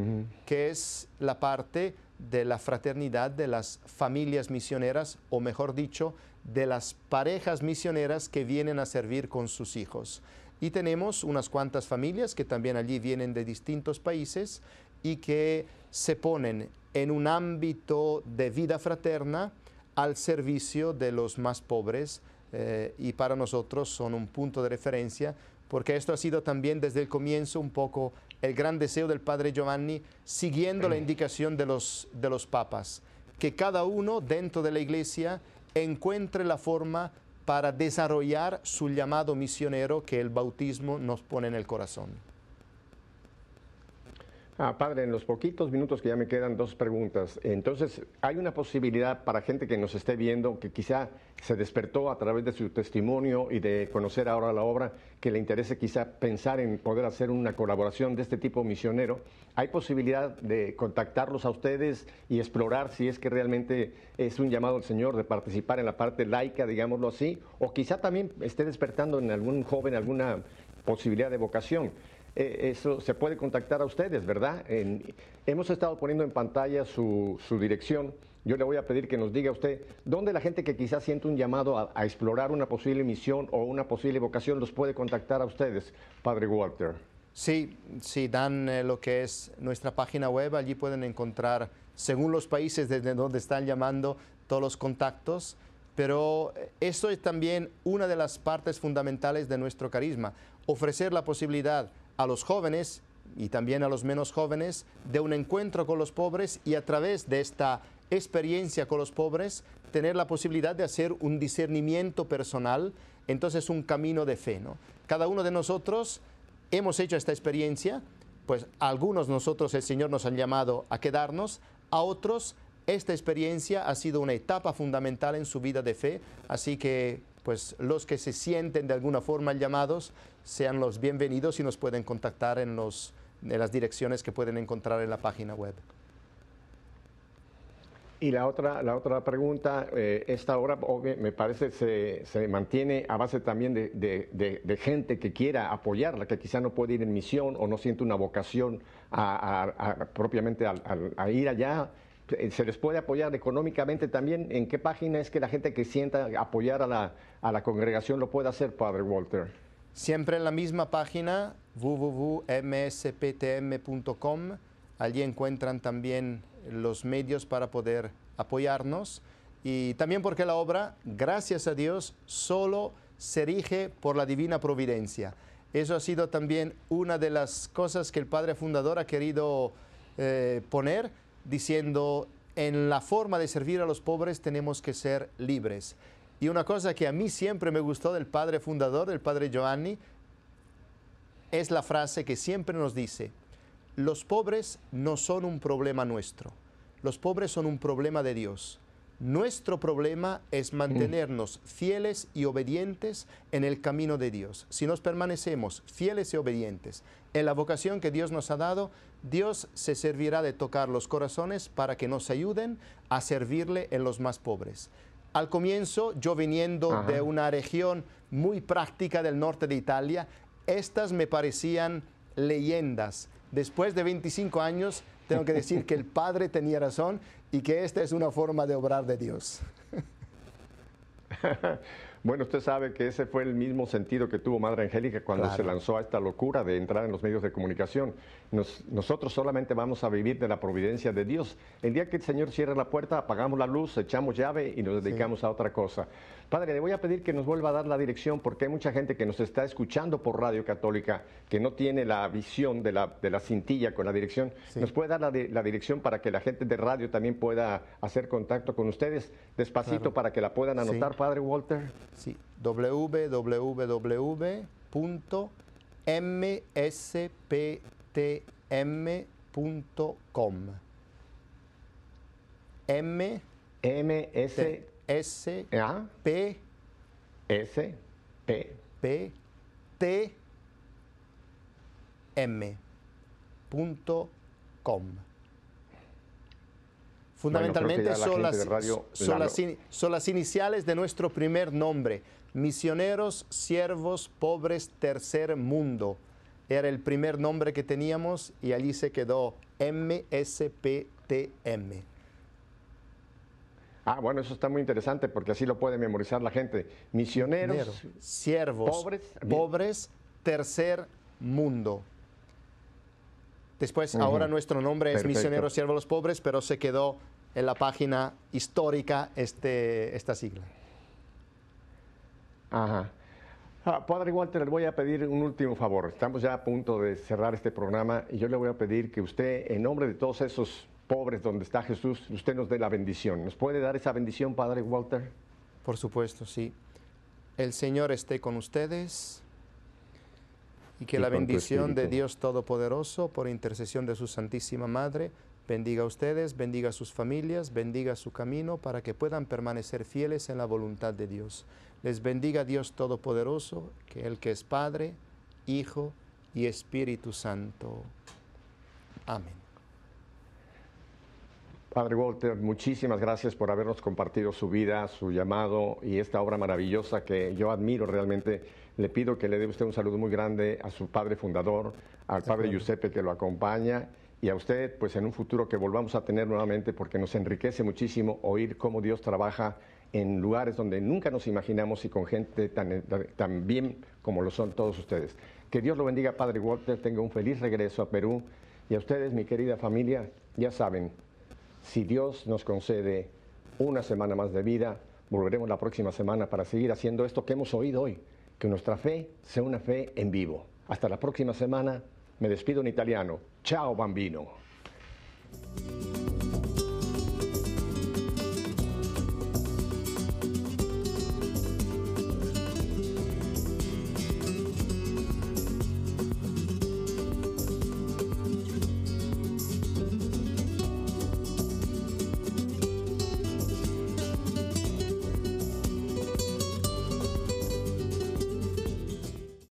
que es la parte de la fraternidad de las familias misioneras, o mejor dicho, de las parejas misioneras que vienen a servir con sus hijos. Y tenemos unas cuantas familias que también allí vienen de distintos países y que se ponen en un ámbito de vida fraterna al servicio de los más pobres eh, y para nosotros son un punto de referencia porque esto ha sido también desde el comienzo un poco el gran deseo del padre Giovanni siguiendo la indicación de los, de los papas, que cada uno dentro de la iglesia encuentre la forma para desarrollar su llamado misionero que el bautismo nos pone en el corazón. Ah, padre, en los poquitos minutos que ya me quedan, dos preguntas. Entonces, ¿hay una posibilidad para gente que nos esté viendo, que quizá se despertó a través de su testimonio y de conocer ahora la obra, que le interese quizá pensar en poder hacer una colaboración de este tipo misionero? ¿Hay posibilidad de contactarlos a ustedes y explorar si es que realmente es un llamado del Señor de participar en la parte laica, digámoslo así? O quizá también esté despertando en algún joven alguna posibilidad de vocación. Eh, eso se puede contactar a ustedes, ¿verdad? hemos estado poniendo en pantalla su, dirección. Yo le voy a pedir que nos diga usted dónde la gente que quizás siente un llamado a, explorar una posible misión o una posible vocación los puede contactar a ustedes, Padre Walter. Sí, sí, dan eh, lo que es nuestra página web, allí pueden encontrar, según los países desde donde están llamando, todos los contactos, pero eh, eso es también una de las partes fundamentales de nuestro carisma, ofrecer la posibilidad a los jóvenes y también a los menos jóvenes de un encuentro con los pobres y a través de esta experiencia con los pobres tener la posibilidad de hacer un discernimiento personal, entonces un camino de fe. ¿no? Cada uno de nosotros hemos hecho esta experiencia, pues algunos nosotros el Señor nos ha llamado a quedarnos, a otros esta experiencia ha sido una etapa fundamental en su vida de fe, así que pues los que se sienten de alguna forma llamados sean los bienvenidos y nos pueden contactar en, los, las direcciones que pueden encontrar en la página web. Y la otra, la otra pregunta, eh, esta obra me parece se, se mantiene a base también de, gente que quiera apoyarla, que quizá no puede ir en misión o no siente una vocación a, propiamente a ir allá ¿Se les puede apoyar económicamente también? ¿En qué página es que la gente que sienta apoyar a la, a la congregación lo puede hacer, Padre Walter? Siempre en la misma página, www.msptm.com. Allí encuentran también los medios para poder apoyarnos. Y también porque la obra, gracias a Dios, solo se rige por la divina providencia. Eso ha sido también una de las cosas que el Padre Fundador ha querido eh, poner diciendo, en la forma de servir a los pobres tenemos que ser libres. Y una cosa que a mí siempre me gustó del padre fundador, del padre Giovanni, es la frase que siempre nos dice, los pobres no son un problema nuestro, los pobres son un problema de Dios. Nuestro problema es mantenernos fieles y obedientes en el camino de Dios. Si nos permanecemos fieles y obedientes en la vocación que Dios nos ha dado, Dios se servirá de tocar los corazones para que nos ayuden a servirle en los más pobres. Al comienzo, yo viniendo de una región muy práctica del norte de Italia, estas me parecían leyendas. Después de 25 años, tengo que decir que el Padre tenía razón y que esta es una forma de obrar de Dios. Bueno, usted sabe que ese fue el mismo sentido que tuvo Madre Angélica cuando se lanzó a esta locura de entrar en los medios de comunicación. nosotros solamente vamos a vivir de la providencia de Dios. El día que el Señor cierre la puerta, apagamos la luz, echamos llave y nos dedicamos a otra cosa. Padre, le voy a pedir que nos vuelva a dar la dirección porque hay mucha gente que nos está escuchando por Radio Católica que no tiene la visión de la, de la cintilla con la dirección. ¿Nos puede dar la, la, dirección para que la gente de radio también pueda hacer contacto con ustedes despacito para que la puedan anotar, Padre Walter? Sí, www.msptm.com. M. M. S. S P S P P T M punto com. Fundamentalmente son, las, son las iniciales de nuestro primer nombre, Misioneros Siervos Pobres Tercer Mundo. Era el primer nombre que teníamos y allí se quedó MSPTM. Ah, bueno, eso está muy interesante porque así lo puede memorizar la gente. Misioneros, siervos, pobres, pobres, tercer mundo. Después, ahora nuestro nombre es Misioneros, Siervos los Pobres, pero se quedó en la página histórica este, esta sigla. Ajá. Ah, padre Walter, le voy a pedir un último favor. Estamos ya a punto de cerrar este programa y yo le voy a pedir que usted, en nombre de todos esos pobres donde está Jesús, usted nos dé la bendición. ¿Nos puede dar esa bendición, Padre Walter? Por supuesto, sí. El Señor esté con ustedes y que la bendición de Dios Todopoderoso, por intercesión de su Santísima Madre, bendiga a ustedes, bendiga a sus familias, bendiga su camino para que puedan permanecer fieles en la voluntad de Dios. Les bendiga Dios Todopoderoso, que el que es Padre, Hijo y Espíritu Santo. Amén. Padre Walter, muchísimas gracias por habernos compartido su vida, su llamado y esta obra maravillosa que yo admiro realmente. Le pido que le dé usted un saludo muy grande a su padre fundador, al padre Giuseppe que lo acompaña y a usted, pues en un futuro que volvamos a tener nuevamente porque nos enriquece muchísimo oír cómo Dios trabaja en lugares donde nunca nos imaginamos y con gente tan, tan bien como lo son todos ustedes. Que Dios lo bendiga, Padre Walter, tenga un feliz regreso a Perú. Y a ustedes, mi querida familia, ya saben, si Dios nos concede una semana más de vida, volveremos la próxima semana para seguir haciendo esto que hemos oído hoy, que nuestra fe sea una fe en vivo. Hasta la próxima semana. Me despido en italiano. Ciao bambino.